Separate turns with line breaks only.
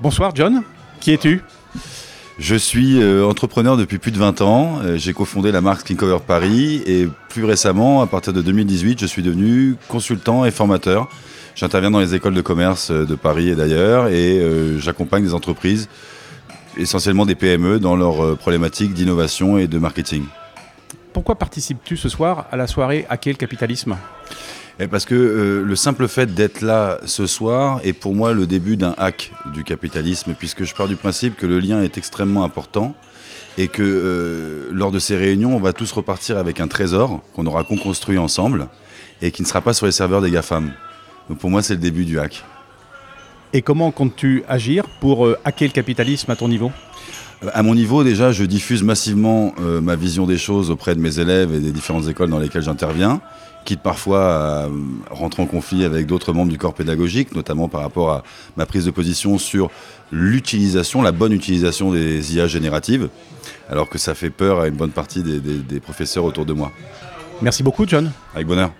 Bonsoir John, qui es-tu
je suis euh, entrepreneur depuis plus de 20 ans. Euh, j'ai cofondé la marque Clean Cover Paris et plus récemment, à partir de 2018, je suis devenu consultant et formateur. J'interviens dans les écoles de commerce euh, de Paris et d'ailleurs et j'accompagne des entreprises, essentiellement des PME, dans leurs problématiques d'innovation et de marketing.
Pourquoi participes-tu ce soir à la soirée Hacker le capitalisme?
Parce que euh, le simple fait d'être là ce soir est pour moi le début d'un hack du capitalisme, puisque je pars du principe que le lien est extrêmement important et que euh, lors de ces réunions, on va tous repartir avec un trésor qu'on aura construit ensemble et qui ne sera pas sur les serveurs des GAFAM. Donc pour moi, c'est le début du hack.
Et comment comptes-tu agir pour euh, hacker le capitalisme à ton niveau?
À mon niveau, déjà, je diffuse massivement ma vision des choses auprès de mes élèves et des différentes écoles dans lesquelles j'interviens quitte parfois à rentrer en conflit avec d'autres membres du corps pédagogique, notamment par rapport à ma prise de position sur l'utilisation, la bonne utilisation des IA génératives, alors que ça fait peur à une bonne partie des, des professeurs autour de moi.
Merci beaucoup, John.
Avec bonheur.